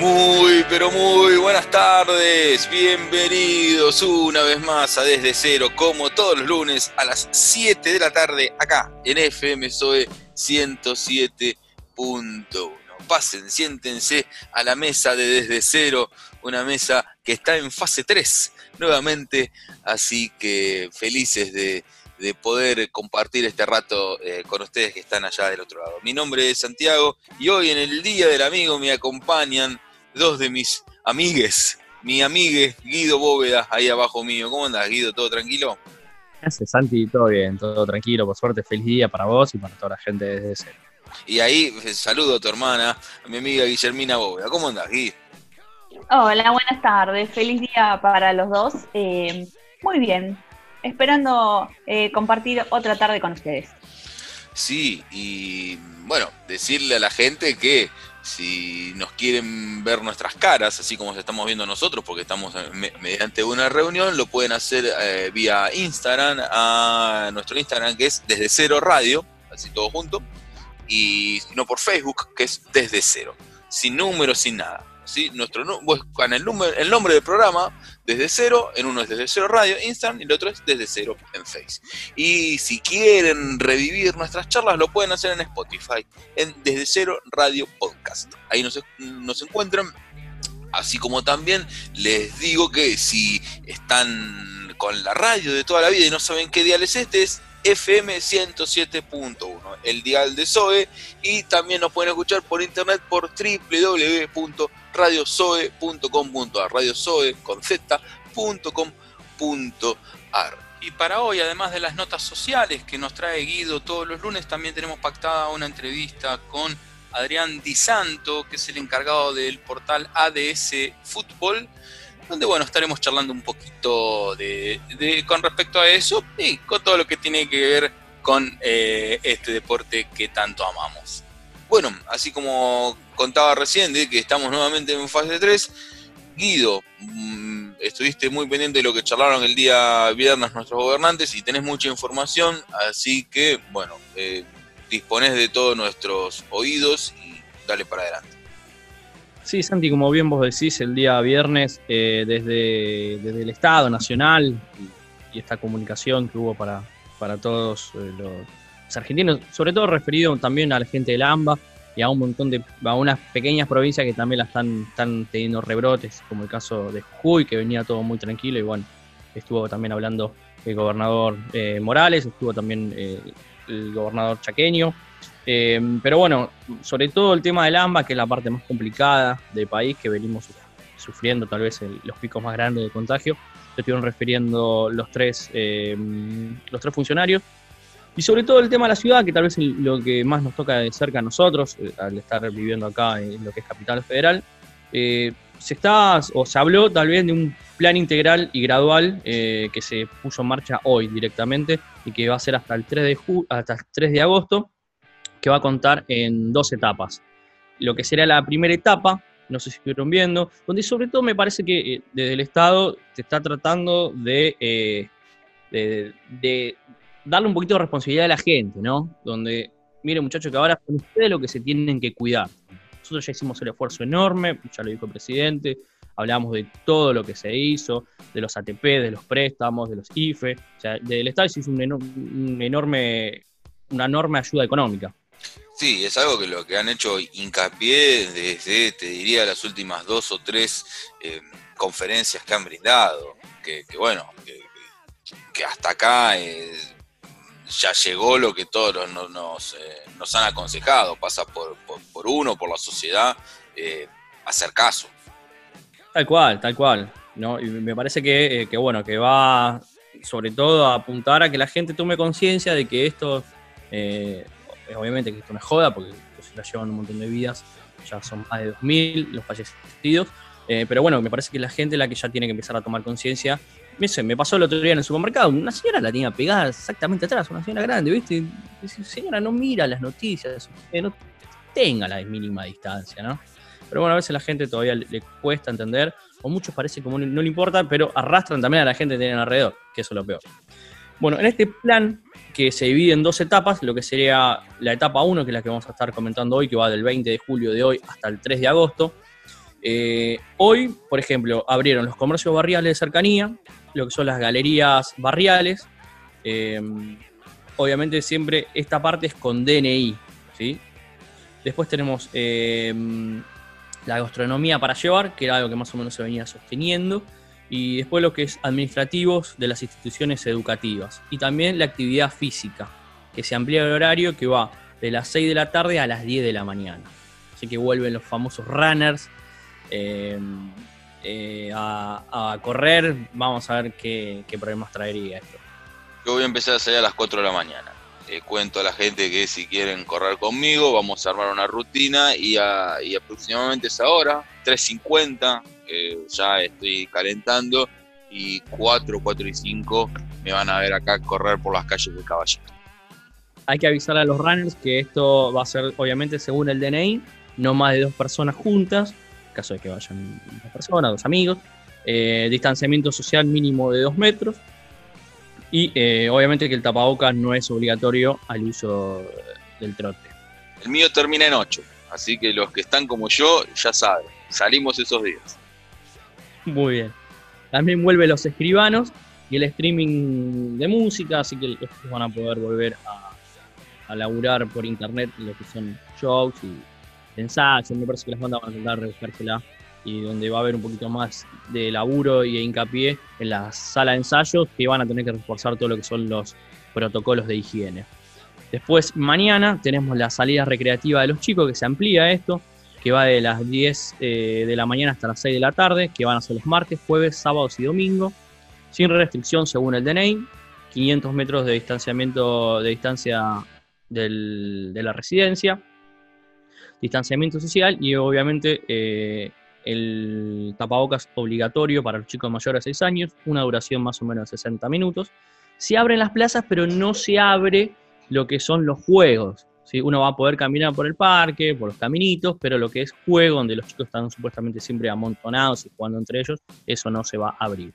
Muy, pero muy buenas tardes. Bienvenidos una vez más a Desde Cero, como todos los lunes a las 7 de la tarde, acá en FM SOE 107.1. Pasen, siéntense a la mesa de Desde Cero, una mesa que está en fase 3 nuevamente, así que felices de, de poder compartir este rato eh, con ustedes que están allá del otro lado. Mi nombre es Santiago y hoy en el Día del Amigo me acompañan dos de mis amigues. Mi amigue Guido Bóveda, ahí abajo mío. ¿Cómo andas, Guido? ¿Todo tranquilo? Gracias, Santi, todo bien, todo tranquilo, por suerte, feliz día para vos y para toda la gente desde cero. Y ahí eh, saludo a tu hermana, a mi amiga Guillermina Bóveda. ¿Cómo andas, Guido? Hola, buenas tardes. Feliz día para los dos. Eh, muy bien, esperando eh, compartir otra tarde con ustedes. Sí, y bueno, decirle a la gente que si nos quieren ver nuestras caras, así como estamos viendo nosotros, porque estamos mediante una reunión, lo pueden hacer eh, vía Instagram, a nuestro Instagram que es desde cero radio, así todo junto, y no por Facebook, que es desde cero, sin número, sin nada. Nuestro, buscan el, número, el nombre del programa desde cero, en uno es desde cero radio, Instagram, y el otro es desde cero en Face. Y si quieren revivir nuestras charlas, lo pueden hacer en Spotify, en desde cero radio podcast. Ahí nos, nos encuentran. Así como también les digo que si están con la radio de toda la vida y no saben qué dial es este, es FM 107.1, el dial de Zoe, y también nos pueden escuchar por internet por www.radiozoe.com.ar, radiozoe con z.com.ar. Y para hoy, además de las notas sociales que nos trae Guido todos los lunes, también tenemos pactada una entrevista con Adrián Di Santo, que es el encargado del portal ADS Fútbol donde bueno, estaremos charlando un poquito de, con respecto a eso y con todo lo que tiene que ver con eh, este deporte que tanto amamos. Bueno, así como contaba recién de que estamos nuevamente en fase 3, Guido, mm, estuviste muy pendiente de lo que charlaron el día viernes nuestros gobernantes y tenés mucha información, así que bueno, eh, disponés de todos nuestros oídos y dale para adelante. Sí, Santi, como bien vos decís, el día viernes, eh, desde, desde, el Estado Nacional y, esta comunicación que hubo para, para todos eh, los argentinos, sobre todo referido también a la gente del AMBA y a un montón de, a unas pequeñas provincias que también la están, están teniendo rebrotes, como el caso de Jujuy, que venía todo muy tranquilo y bueno, estuvo también hablando el gobernador eh, Morales, estuvo también el gobernador Chaqueño, eh, pero bueno, sobre todo el tema del AMBA, que es la parte más complicada del país, que venimos sufriendo tal vez los picos más grandes de contagio, se estuvieron refiriendo los tres, eh, los tres funcionarios. Y sobre todo el tema de la ciudad, que tal vez es lo que más nos toca de cerca a nosotros, eh, al estar viviendo acá en lo que es Capital Federal, se está o se habló tal vez de un plan integral y gradual que se puso en marcha hoy directamente y que va a ser hasta el 3 de, hasta el 3 de agosto que va a contar en dos etapas. Lo que será la primera etapa, no sé si estuvieron viendo, donde sobre todo me parece que eh, desde el Estado se está tratando eh, de, darle un poquito de responsabilidad a la gente, ¿no? Donde, miren muchachos, que ahora son ustedes los que se tienen que cuidar. Nosotros ya hicimos el esfuerzo enorme, ya lo dijo el presidente, hablamos de todo lo que se hizo, de los ATP, de los préstamos, de los IFE, o sea, desde el Estado se hizo un, enorme, una enorme ayuda económica. Sí, es algo que lo que han hecho hincapié desde, te diría, las últimas dos o tres eh, conferencias que han brindado, que, bueno, que, hasta acá eh, ya llegó lo que todos nos, eh, nos, han aconsejado, pasa por, por, uno, por la sociedad, hacer caso. Tal cual, tal cual. ¿no? Y me parece que, que, bueno, que va sobre todo a apuntar a que la gente tome conciencia de que esto obviamente que esto no es joda, porque se la llevan un montón de vidas, ya son más de 2.000 los fallecidos, eh, pero bueno, me parece que la gente la que ya tiene que empezar a tomar conciencia. Me pasó el otro día en el supermercado, una señora la tenía pegada exactamente atrás, una señora grande, ¿viste? Dice, señora, no mira las noticias, no tenga la mínima distancia, ¿no? Pero bueno, a veces la gente todavía le, cuesta entender, o muchos parece como no, no, le importa, pero arrastran también a la gente que tienen alrededor, que eso es lo peor. Bueno, en este plan que se divide en dos etapas, lo que sería la etapa 1, que es la que vamos a estar comentando hoy, que va del 20 de julio de hoy hasta el 3 de agosto, Eh, hoy, por ejemplo, abrieron los comercios barriales de cercanía, lo que son las galerías barriales. Eh, obviamente siempre esta parte es con DNI, ¿sí? Después tenemos eh, la gastronomía para llevar, que era algo que más o menos se venía sosteniendo. Y después lo que es administrativos de las instituciones educativas. Y también la actividad física, que se amplía el horario que va de las 6 de la tarde a las 10 de la mañana. Así que vuelven los famosos runners Em, eh, a, correr, vamos a ver qué, problemas traería esto. Yo voy a empezar a salir a las 4 de la mañana. cuento a la gente que si quieren correr conmigo, vamos a armar una rutina y, aproximadamente esa hora, 3.50, ya estoy calentando y 4, 4 y 5 me van a ver acá correr por las calles de Caballito. Hay que avisar a los runners que esto va a ser obviamente según el DNI, no más de dos personas juntas, caso de que vayan dos personas, dos amigos. Eh, distanciamiento social mínimo de dos metros. Y eh, obviamente que el tapabocas no es obligatorio al uso del trote. El mío termina en 8, así que los que están como yo ya saben, salimos esos días. Muy bien. También vuelve los escribanos y el streaming de música, así que van a poder volver a, a laburar por internet lo que son shows y ensayos, me parece que las bandas van a intentar rebuscársela y donde va a haber un poquito más de laburo y de hincapié en la sala de ensayos que van a tener que reforzar todo lo que son los protocolos de higiene. Después, mañana tenemos la salida recreativa de los chicos, que se amplía esto, que va de las 10 eh, de la mañana hasta las 6 de la tarde, que van a ser los martes, jueves, sábados y domingos, sin restricción según el DNI, 500 metros de distanciamiento de distancia de la residencia, distanciamiento social y obviamente eh, el tapabocas obligatorio para los chicos mayores de 6 años, una duración más o menos de 60 minutos. Se abren las plazas, pero no se abre lo que son los juegos. ¿Sí? Uno va a poder caminar por el parque, por los caminitos, pero lo que es juego, donde los chicos están supuestamente siempre amontonados y jugando entre ellos, eso no se va a abrir.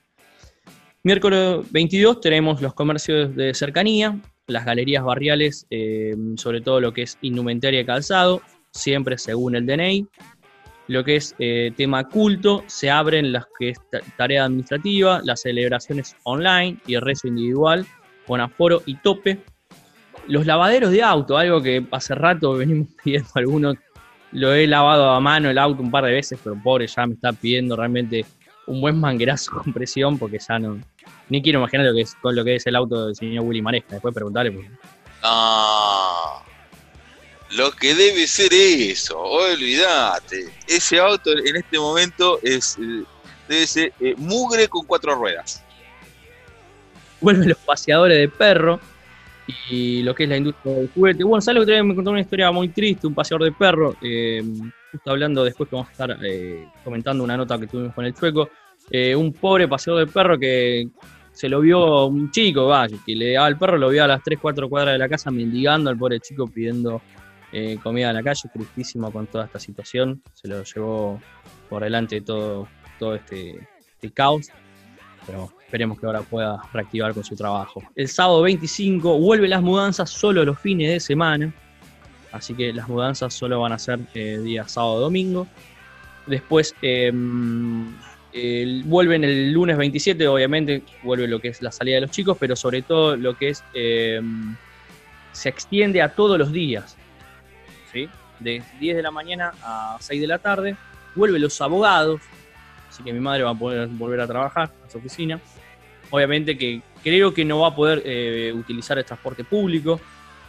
Miércoles 22 tenemos los comercios de cercanía, las galerías barriales, eh, sobre todo lo que es indumentaria y calzado, siempre según el DNI. Lo que es eh, tema culto, se abren las que es tarea administrativa, las celebraciones online y el rezo individual, con aforo y tope. Los lavaderos de auto, algo que hace rato venimos pidiendo algunos, lo he lavado a mano el auto un par de veces, pero pobre, ya me está pidiendo realmente un buen manguerazo con presión, porque ya no, ni quiero imaginar lo que es, con lo que es el auto del señor Willy Maresca, después preguntarle. Porque... Lo que debe ser eso, olvídate. Ese auto en este momento es eh, debe ser eh, mugre con cuatro ruedas. Vuelven los paseadores de perro y lo que es la industria del juguete. Bueno, ¿sabes lo que me contó una historia muy triste? Un paseador de perro, eh, justo hablando después que vamos a estar comentando una nota que tuvimos con el chueco. un pobre paseador de perro que se lo vio un chico, vaya, que le daba al perro, lo vio a las 3, 4 cuadras de la casa mendigando al pobre chico pidiendo eh, comida en la calle, tristísimo con toda esta situación, se lo llevó por delante todo, todo este, este, caos, pero esperemos que ahora pueda reactivar con su trabajo. El sábado 25 vuelve las mudanzas solo los fines de semana, así que las mudanzas solo van a ser eh, día sábado domingo. Después em, vuelven el lunes 27, obviamente vuelve lo que es la salida de los chicos, pero sobre todo lo que es em, se extiende a todos los días de 10 de la mañana a 6 de la tarde. Vuelven los abogados, así que mi madre va a poder volver a trabajar a su oficina. Obviamente que creo que no va a poder eh, utilizar el transporte público,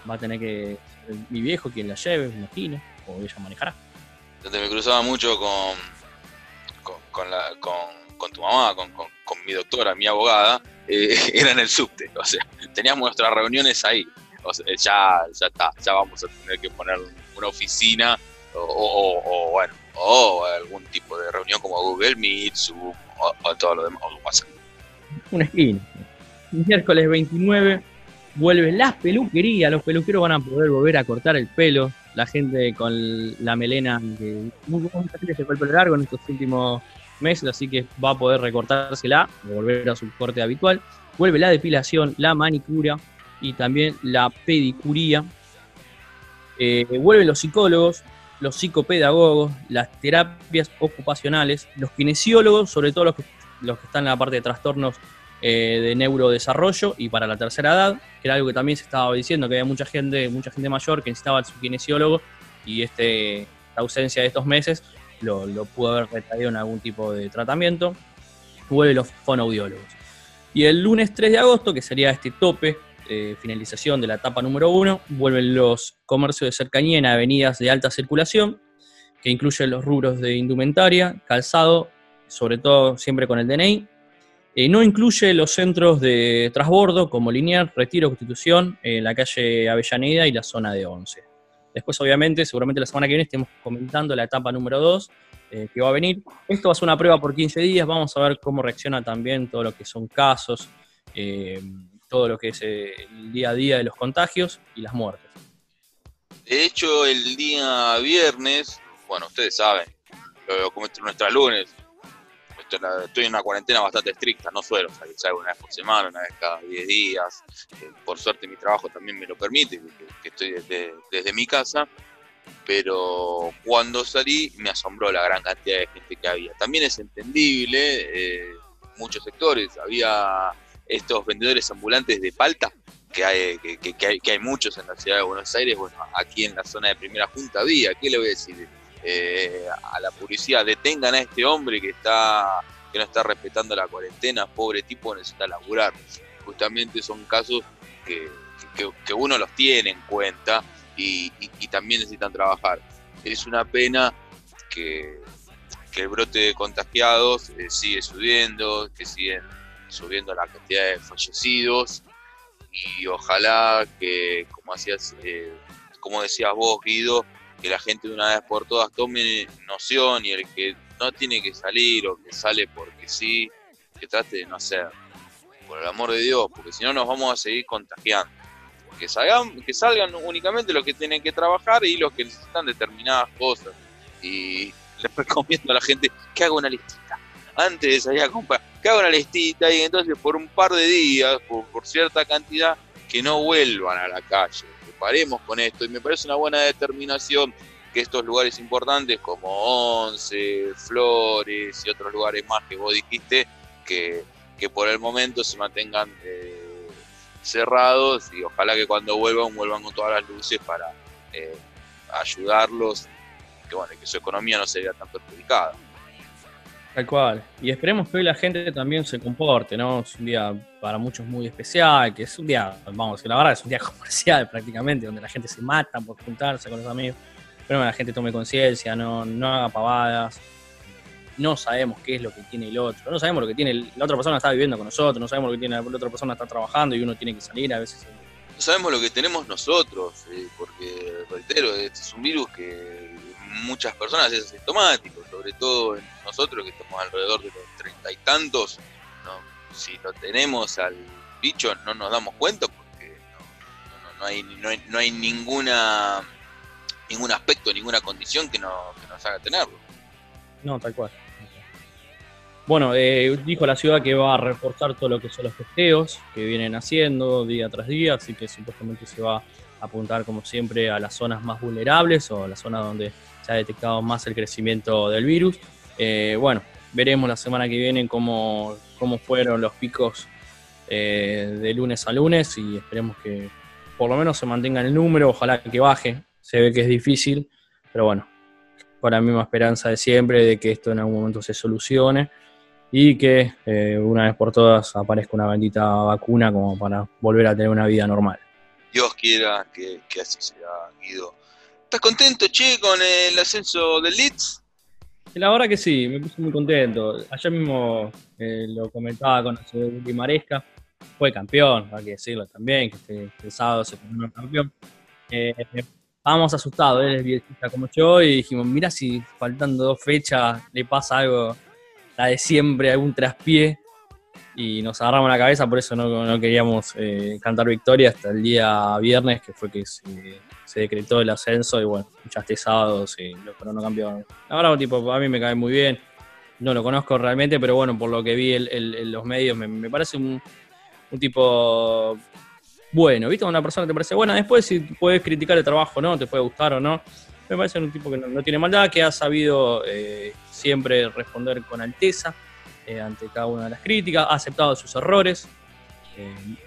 va a tener que ser mi viejo quien la lleve, me imagino, o ella manejará. Donde me cruzaba mucho con, con, tu mamá, con, mi doctora, mi abogada, eh, era en el subte, o sea, teníamos nuestras reuniones ahí. O sea, ya, ya está, ya vamos a tener que poner una oficina o, bueno, o algún tipo de reunión como Google Meet, o, todo lo demás, o WhatsApp. Una esquina. Miércoles 29 vuelve las peluquerías, los peluqueros van a poder volver a cortar el pelo, la gente con la melena, que mucha gente se fue el pelo largo en estos últimos meses, así que va a poder recortársela, volver a su corte habitual. Vuelve la depilación, la manicura y también la pedicuría, eh, vuelven los psicólogos, los psicopedagogos, las terapias ocupacionales, los kinesiólogos, sobre todo los que, están en la parte de trastornos eh, de neurodesarrollo y para la tercera edad, que era algo que también se estaba diciendo, que había mucha gente, mucha gente mayor que necesitaba su kinesiólogo y este, ausencia de estos meses lo, lo pudo haber retraído en algún tipo de tratamiento. Vuelven los fonoaudiólogos. Y el lunes 3 de agosto, que sería este tope, eh, finalización de la etapa número 1, vuelven los comercios de cercanía en avenidas de alta circulación, que incluyen los rubros de indumentaria, calzado, sobre todo siempre con el DNI. Eh, no incluye los centros de transbordo como Linear, Retiro, Constitución, en la calle Avellaneda y la zona de 11. Después, obviamente, seguramente la semana que viene estemos comentando la etapa número 2, eh, que va a venir. Esto va a ser una prueba por 15 días, vamos a ver cómo reacciona también todo lo que son casos, eh, todo lo que es eh, el día a día de los contagios y las muertes. De hecho, el día viernes, bueno, ustedes saben, lo comento nuestra lunes, estoy en una cuarentena bastante estricta, no suelo salir, salgo una vez por semana, una vez cada 10 días, por suerte mi trabajo también me lo permite, que, estoy desde, desde mi casa, pero cuando salí me asombró la gran cantidad de gente que había. También es entendible, eh, muchos sectores, había estos vendedores ambulantes de palta, que hay, que, que hay muchos en la ciudad de Buenos Aires, bueno, aquí en la zona de primera junta había, ¿qué le voy a decir? Eh, a la policía, detengan a este hombre que está que no está respetando la cuarentena, pobre tipo necesita laburar. Justamente son casos que, que uno los tiene en cuenta y, también necesitan trabajar. Es una pena que, el brote de contagiados eh, sigue subiendo, que siguen subiendo la cantidad de fallecidos y ojalá que, como, hacías, eh, como decías vos, Guido, que la gente de una vez por todas tome noción y el que no tiene que salir o que sale porque sí, que trate de no hacer, por el amor de Dios, porque si no nos vamos a seguir contagiando que salgan, que salgan únicamente los que tienen que trabajar y los que necesitan determinadas cosas. Y les recomiendo a la gente que haga una listita. Antes de salir a que haga una listita y entonces por un par de días, por, cierta cantidad, que no vuelvan a la calle. Que paremos con esto. Y me parece una buena determinación que estos lugares importantes como Once, Flores y otros lugares más que vos dijiste, que, que por el momento se mantengan... Eh, cerrados y ojalá que cuando vuelvan vuelvan con todas las luces para eh, ayudarlos, que bueno, que su economía no se vea tan perjudicada. Tal cual. Y esperemos que hoy la gente también se comporte, ¿no? Es un día para muchos muy especial, que es un día, vamos, que la verdad es un día comercial prácticamente, donde la gente se mata por juntarse con los amigos. Pero la gente tome conciencia, no, no haga pavadas, no sabemos qué es lo que tiene el otro, no sabemos lo que tiene la otra persona está viviendo con nosotros, no sabemos lo que tiene la otra persona está trabajando y uno tiene que salir a veces. No sabemos lo que tenemos nosotros, eh, porque reitero, este es un virus que muchas personas es asintomático, sobre todo nosotros que estamos alrededor de los treinta y tantos, si lo tenemos al bicho no nos damos cuenta porque no, hay, no, hay, ninguna ningún aspecto, ninguna condición que, no, que nos haga tenerlo. No, tal cual. Bueno, eh, dijo la ciudad que va a reforzar todo lo que son los testeos que vienen haciendo día tras día, así que supuestamente se va a apuntar como siempre a las zonas más vulnerables o a las zonas donde se ha detectado más el crecimiento del virus. Eh, bueno, veremos la semana que viene cómo, cómo fueron los picos eh, de lunes a lunes y esperemos que por lo menos se mantenga el número, ojalá que baje, se ve que es difícil, pero bueno, con la misma esperanza de siempre de que esto en algún momento se solucione y que eh, una vez por todas aparezca una bendita vacuna como para volver a tener una vida normal. Dios quiera que, así sea, Guido. ¿Estás contento, che, con el ascenso del Leeds? La verdad que sí, me puse muy contento. Ayer mismo eh, lo comentaba con el Maresca, fue campeón, hay que decirlo también, que este, este sábado se un campeón. Eh, estábamos asustados, él es viejista como yo, y dijimos, mira si faltando dos fechas le pasa algo la de siempre, algún traspié, y nos agarramos la cabeza, por eso no, queríamos eh, cantar victoria hasta el día viernes, que fue que se, decretó el ascenso, y bueno, escuchaste sábados y pero no cambió. Ahora, tipo, a mí me cae muy bien, no lo conozco realmente, pero bueno, por lo que vi en los medios, me, parece un, tipo bueno, ¿viste? Una persona te parece buena, después si puedes criticar el trabajo no, te puede gustar o no, me parece un tipo que no, tiene maldad, que ha sabido eh, siempre responder con alteza eh, ante cada una de las críticas, ha aceptado sus errores en,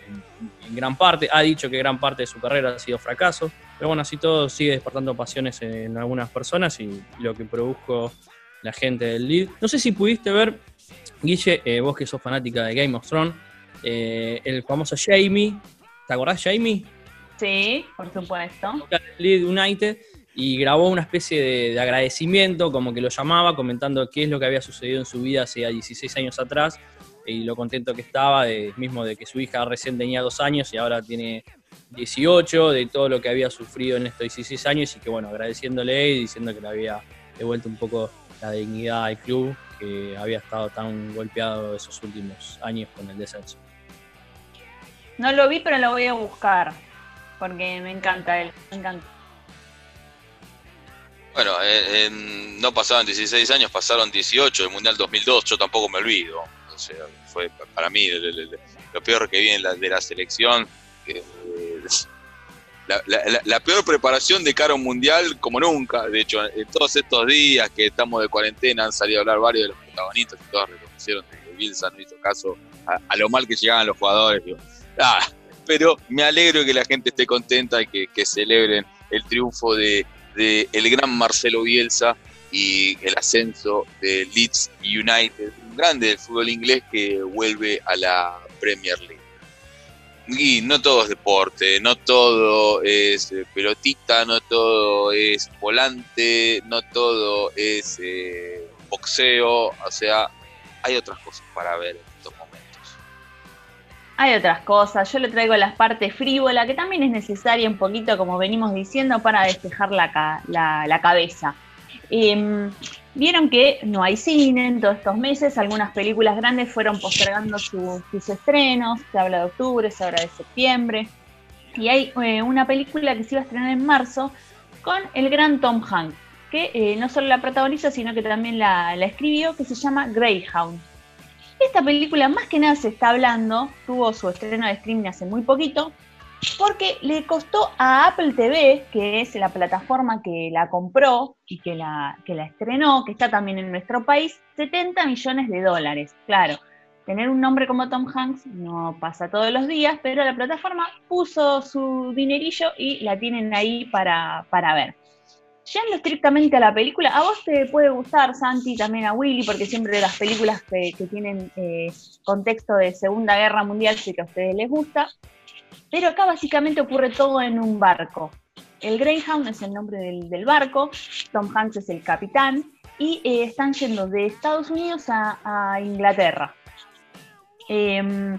gran parte, ha dicho que gran parte de su carrera ha sido fracaso, pero bueno, así todo sigue despertando pasiones en algunas personas y lo que produjo la gente del lead. No sé si pudiste ver, Guille, eh, vos que sos fanática de Game of Thrones, el famoso Jamie, ¿te acordás Jamie? Sí, por supuesto. Lead United y grabó una especie de, agradecimiento, como que lo llamaba, comentando qué es lo que había sucedido en su vida hace 16 años atrás y lo contento que estaba, de, mismo de que su hija recién tenía dos años y ahora tiene 18, de todo lo que había sufrido en estos 16 años y que bueno, agradeciéndole y diciendo que le había devuelto un poco la dignidad al club que había estado tan golpeado esos últimos años con el descenso. No lo vi, pero lo voy a buscar porque me encanta él, me encanta. Bueno, eh, no pasaron 16 años, pasaron 18, el Mundial 2002, yo tampoco me olvido. Fue para mí lo peor que vi de la selección. La, peor preparación de cara a un mundial como nunca. De hecho, en todos estos días que estamos de cuarentena han salido a hablar varios de los protagonistas y todos reconocieron que Bielsa no hizo caso a, lo mal que llegaban los jugadores. ah, pero me alegro de que la gente esté contenta y que, que celebren el triunfo de, el gran Marcelo Bielsa y el ascenso de Leeds United, un grande del fútbol inglés que vuelve a la Premier League. Y no todo es deporte, no todo es eh, pelotita, no todo es volante, no todo es eh, boxeo, o sea, hay otras cosas para ver en estos momentos. Hay otras cosas, yo le traigo la parte frívola, que también es necesaria un poquito, como venimos diciendo, para despejar la, la, cabeza. Em, vieron que no hay cine en todos estos meses, algunas películas grandes fueron postergando sus estrenos, se habla de octubre, se habla de septiembre, y hay eh, una película que se iba a estrenar en marzo con el gran Tom Hanks, que eh, no solo la protagoniza, sino que también la, escribió, que se llama Greyhound. Esta película más que nada se está hablando, tuvo su estreno de streaming hace muy poquito, porque le costó a Apple TV, que es la plataforma que la compró y que la, que la estrenó, que está también en nuestro país, 70 millones de dólares. Claro, tener un nombre como Tom Hanks no pasa todos los días, pero la plataforma puso su dinerillo y la tienen ahí para, para ver. Yendo estrictamente a la película, a vos te puede gustar, Santi, también a Willy, porque siempre las películas que, tienen eh, contexto de Segunda Guerra Mundial sí que a ustedes les gusta. Pero acá básicamente ocurre todo en un barco. El Greyhound es el nombre del, barco, Tom Hanks es el capitán, y eh, están yendo de Estados Unidos a, Inglaterra. Em,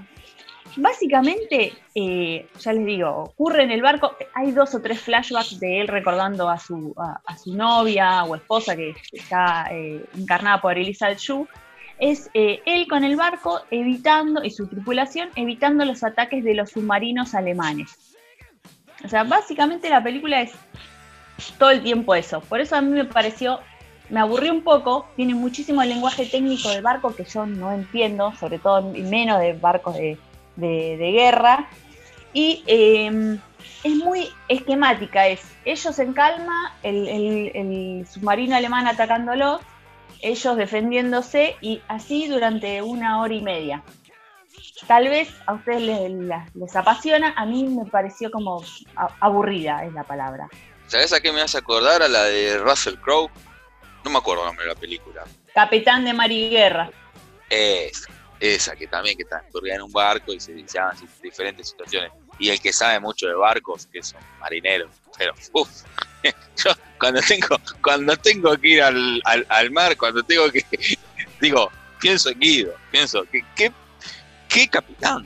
Básicamente, eh, ya les digo, ocurre en el barco, hay dos o tres flashbacks de él recordando a su, a, su novia o esposa que está eh, encarnada por Elizabeth Shue. Es eh, él con el barco evitando, y su tripulación, evitando los ataques de los submarinos alemanes. O sea, básicamente la película es todo el tiempo eso. Por eso a mí me pareció, me aburrió un poco, tiene muchísimo lenguaje técnico del barco que yo no entiendo, sobre todo menos de barcos de de, guerra. Y em, es muy esquemática, es ellos en calma, el, submarino alemán atacándolo, ellos defendiéndose y así durante una hora y media. Tal vez a ustedes les, apasiona, a mí me pareció como aburrida, es la palabra. ¿Sabes a qué me hace acordar? A la de Russell Crowe. No me acuerdo el nombre de la película. Capitán de Mar y Guerra. Es, esa que también que está en un barco y se llaman diferentes situaciones. Y el que sabe mucho de barcos, que es un marinero, pero uff, yo cuando tengo, cuando tengo que ir al, al, mar, cuando tengo que, digo, pienso en Guido, pienso, ¿qué, qué, capitán?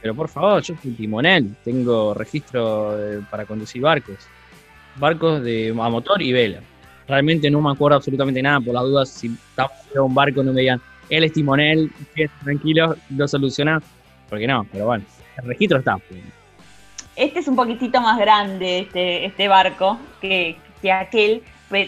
Pero por favor, yo soy timonel, tengo registro para conducir barcos, barcos de a motor y vela. Realmente no me acuerdo absolutamente nada, por las dudas, si estaba en un barco no me digan, él es timonel, tranquilo, lo soluciona. Porque no, pero bueno, el registro está. Este es un poquitito más grande, este, este barco, que, aquel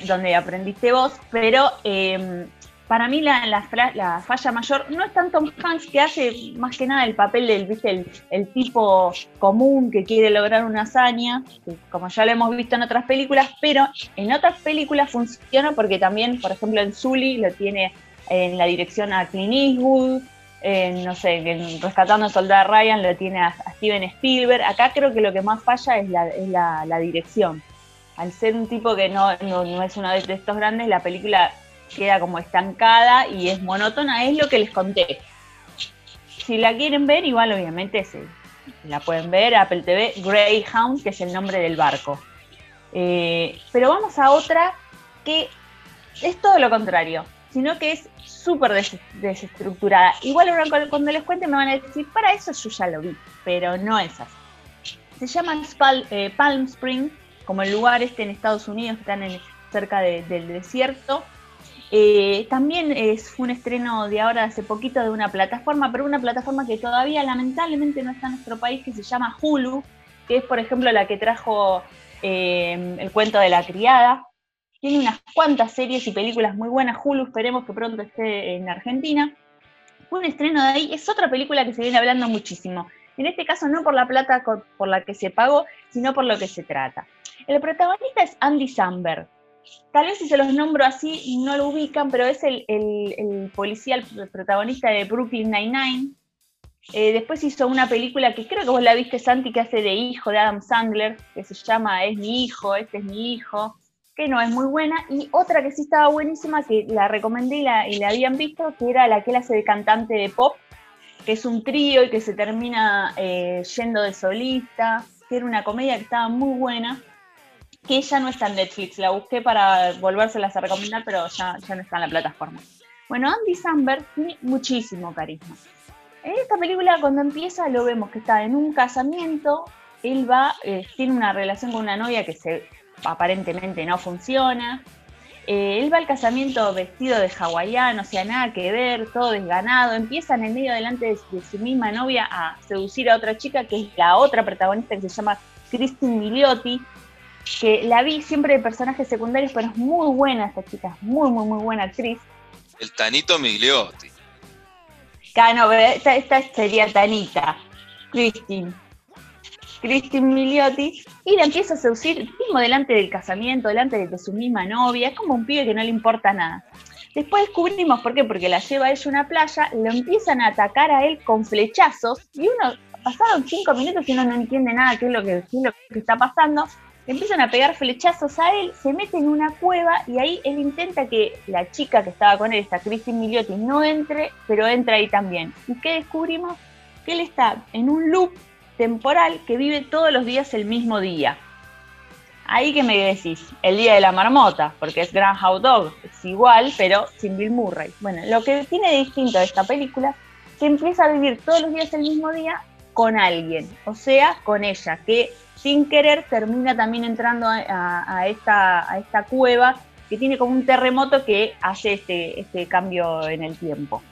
donde aprendiste vos, pero em, para mí la, la, falla mayor no es tanto Tom Hanks que hace más que nada el papel del ¿viste? El, tipo común que quiere lograr una hazaña, como ya lo hemos visto en otras películas, pero en otras películas funciona porque también, por ejemplo, en Zully lo tiene en la dirección a Clint Eastwood, en, no sé, en Rescatando al Soldado Ryan lo tiene a, Steven Spielberg. Acá creo que lo que más falla es la, es la, dirección. Al ser un tipo que no, no, no es uno de estos grandes, la película queda como estancada y es monótona, es lo que les conté. Si la quieren ver, igual obviamente se, la pueden ver, Apple TV, Greyhound, que es el nombre del barco. Eh, pero vamos a otra que es todo lo contrario, sino que es súper desestructurada. Igual cuando les cuente me van a decir, para eso yo ya lo vi, pero no es así. Se llama eh, Palm Spring, como el lugar este en Estados Unidos, que están cerca del desierto. Eh, también es, un estreno de ahora, hace poquito, de una plataforma, pero una plataforma que todavía lamentablemente no está en nuestro país, que se llama Hulu, que es, por ejemplo, la que trajo eh, El cuento de la criada. Tiene unas cuantas series y películas muy buenas. Hulu, esperemos que pronto esté en Argentina. Un estreno de ahí, es otra película que se viene hablando muchísimo. En este caso, no por la plata por la que se pagó, sino por lo que se trata. El protagonista es Andy Samberg tal vez si se los nombro así no lo ubican, pero es el, el, policía, el protagonista de Brooklyn Nine-Nine. Eh, después hizo una película que creo que vos la viste, Santi, que hace de hijo de Adam Sandler, que se llama Es mi hijo, este es mi hijo, que no es muy buena. Y otra que sí estaba buenísima, que la recomendé y la, y la habían visto, que era la que él hace de cantante de pop, que es un trío y que se termina eh, yendo de solista, que era una comedia que estaba muy buena que ya no está en Netflix. La busqué para volvérselas a recomendar, pero ya, ya no está en la plataforma. Bueno, Andy Samberg tiene muchísimo carisma. En esta película, cuando empieza, lo vemos que está en un casamiento. Él va, eh, tiene una relación con una novia que se, aparentemente no funciona. Eh, él va al casamiento vestido de hawaiano, o sea, nada que ver, todo desganado. Empieza en el medio delante de, de, su misma novia a seducir a otra chica, que es la otra protagonista que se llama Christine Miliotti, que la vi siempre de personajes secundarios, pero es muy buena esta chica, muy, muy, muy buena actriz. El Tanito Migliotti. Cano, esta, esta sería Tanita, Christine. Christine Migliotti, y la empieza a seducir mismo delante del casamiento, delante de su misma novia, es como un pibe que no le importa nada. Después descubrimos por qué, porque la lleva a ella a una playa, lo empiezan a atacar a él con flechazos, y uno, pasaron cinco minutos y uno no entiende nada qué es lo que, qué lo que está pasando, empiezan a pegar flechazos a él, se mete en una cueva y ahí él intenta que la chica que estaba con él, esta Christine Miliotti, no entre, pero entra ahí también. ¿Y qué descubrimos? Que él está en un loop temporal que vive todos los días el mismo día. Ahí que me decís, el día de la marmota, porque es Grand Hot Dog, es igual, pero sin Bill Murray. Bueno, lo que tiene distinto de esta película, que empieza a vivir todos los días el mismo día con alguien, o sea, con ella, que sin querer termina también entrando a, esta, a esta cueva que tiene como un terremoto que hace este, este cambio en el tiempo.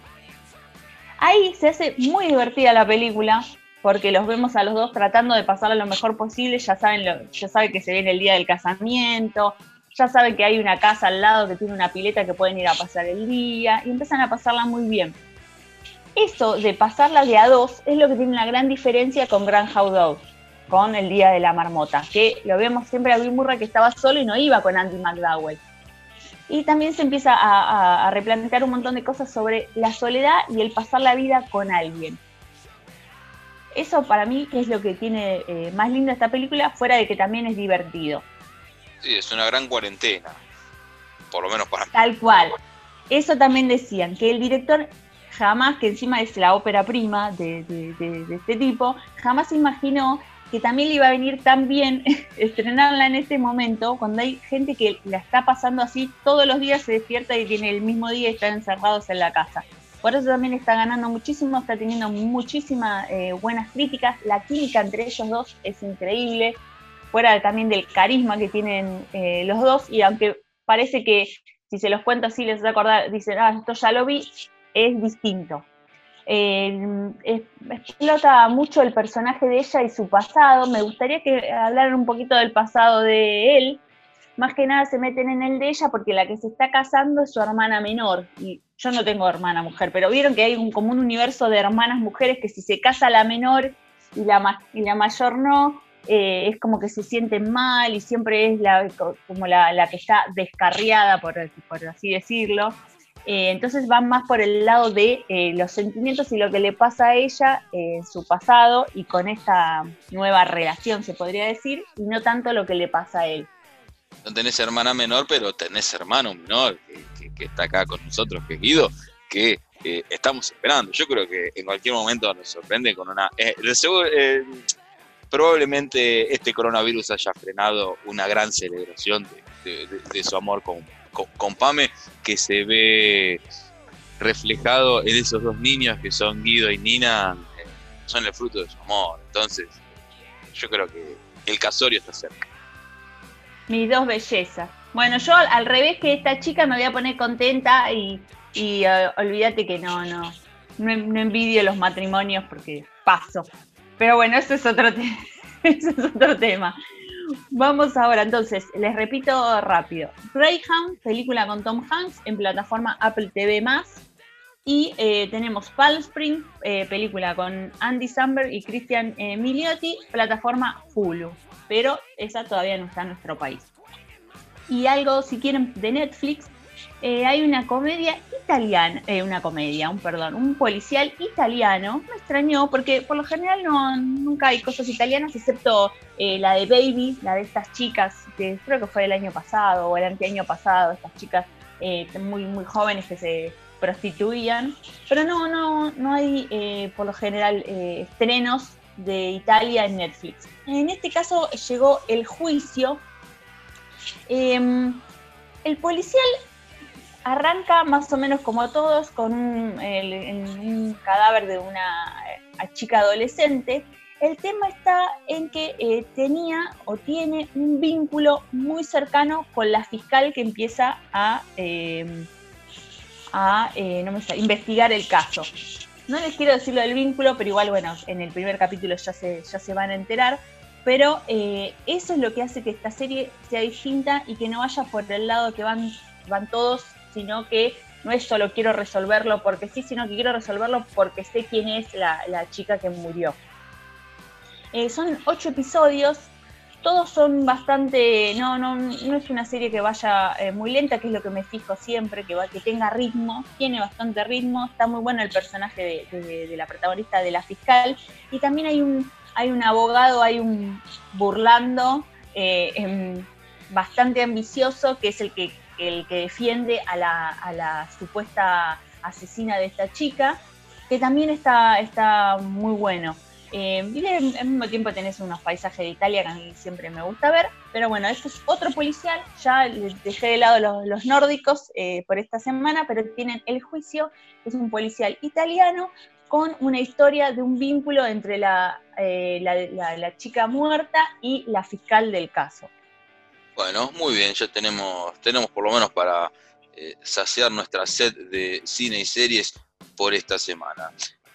Ahí se hace muy divertida la película porque los vemos a los dos tratando de pasarla lo mejor posible, ya saben, lo, ya saben que se viene el día del casamiento, ya saben que hay una casa al lado que tiene una pileta que pueden ir a pasar el día y empiezan a pasarla muy bien. Eso de pasarla de a dos es lo que tiene una gran diferencia con Grand House con el Día de la Marmota, que lo vemos siempre a Bill Murray que estaba solo y no iba con Andy McDowell. Y también se empieza a, replantear un montón de cosas sobre la soledad y el pasar la vida con alguien. Eso para mí es lo que tiene eh, más lindo esta película, fuera de que también es divertido. Sí, es una gran cuarentena, por lo menos para mí. Tal cual. Eso también decían, que el director jamás, que encima es la ópera prima de, de este tipo, jamás imaginó que también le iba a venir tan bien estrenarla en este momento, cuando hay gente que la está pasando así, todos los días se despierta y tiene el mismo día y están encerrados en la casa. Por eso también está ganando muchísimo, está teniendo muchísimas eh, buenas críticas. La química entre ellos dos es increíble, fuera también del carisma que tienen eh, los dos. Y aunque parece que si se los cuento así les voy a acordar, dicen, ah, esto ya lo vi, es distinto. Eh, explota mucho el personaje de ella y su pasado. Me gustaría que hablaran un poquito del pasado de él. Más que nada se meten en el de ella porque la que se está casando es su hermana menor yo no tengo hermana mujer, pero vieron que hay un, como un universo de hermanas mujeres que si se casa la menor y la, y la mayor no, eh, es como que se sienten mal y siempre es la, como la, que está descarriada, por, por así decirlo. Eh, entonces van más por el lado de eh, los sentimientos y lo que le pasa a ella en su pasado y con esta nueva relación, se podría decir, y no tanto lo que le pasa a él. No tenés hermana menor, pero tenés hermano menor está acá con nosotros, querido, que estamos esperando. Yo creo que en cualquier momento nos sorprende con una... seguro, probablemente este coronavirus haya frenado una gran celebración de, su amor con, con, Pame, que se ve reflejado en esos dos niños que son Guido y Nina, eh, son el fruto de su amor. Entonces, yo creo que el casorio está cerca. Mis dos bellezas. Bueno, yo al revés que esta chica me voy a poner contenta y, eh, olvídate que no, no, no, envidio los matrimonios porque paso. Pero bueno, eso es otro, es otro tema. Vamos ahora, entonces, les repito rápido. Greyhound, película con Tom Hanks en plataforma Apple TV+. Y eh, tenemos Palm Spring, eh, película con Andy Samberg y Christian eh, Miliotti, plataforma Hulu. Pero esa todavía no está en nuestro país. Y algo, si quieren, de Netflix, eh, hay una comedia italiana, eh, una comedia, un perdón, un policial italiano. Me extrañó porque por lo general no, nunca hay cosas italianas excepto eh, la de Baby, la de estas chicas, que creo que fue el año pasado o el anteaño pasado, estas chicas muy, muy jóvenes que se prostituían. Pero no, no, no hay por lo general estrenos de Italia en Netflix. En este caso llegó El Juicio. Em, el policial arranca más o menos como todos con un, cadáver de una eh, chica adolescente. El tema está en que eh, tenía o tiene un vínculo muy cercano con la fiscal que empieza a, em, eh, investigar el caso. No les quiero decir lo del vínculo, pero igual, bueno, en el primer capítulo ya se, ya se van a enterar. Pero eso es lo que hace que esta serie sea distinta y que no vaya por el lado que van, van todos sino que no es solo quiero resolverlo porque sí, sino que quiero resolverlo porque sé quién es la, chica que murió. Eh, son ocho episodios, todos son bastante, no, no, no es una serie que vaya eh, muy lenta, que es lo que me fijo siempre, que, va, que tenga ritmo, tiene bastante ritmo, está muy bueno el personaje de, la protagonista, de la fiscal, y también hay un, hay un abogado, hay un burlando, eh, em, bastante ambicioso, que es el que el que defiende a la, supuesta asesina de esta chica, que también está, está muy bueno. Eh, y al mismo tiempo tenés unos paisajes de Italia que a mí siempre me gusta ver, pero bueno, este es otro policial, ya dejé de lado los, nórdicos eh, por esta semana, pero tienen El Juicio, es un policial italiano con una historia de un vínculo entre la, eh, la chica muerta y la fiscal del caso. Bueno, muy bien, ya tenemos, tenemos por lo menos para eh, saciar nuestra sed de cine y series por esta semana.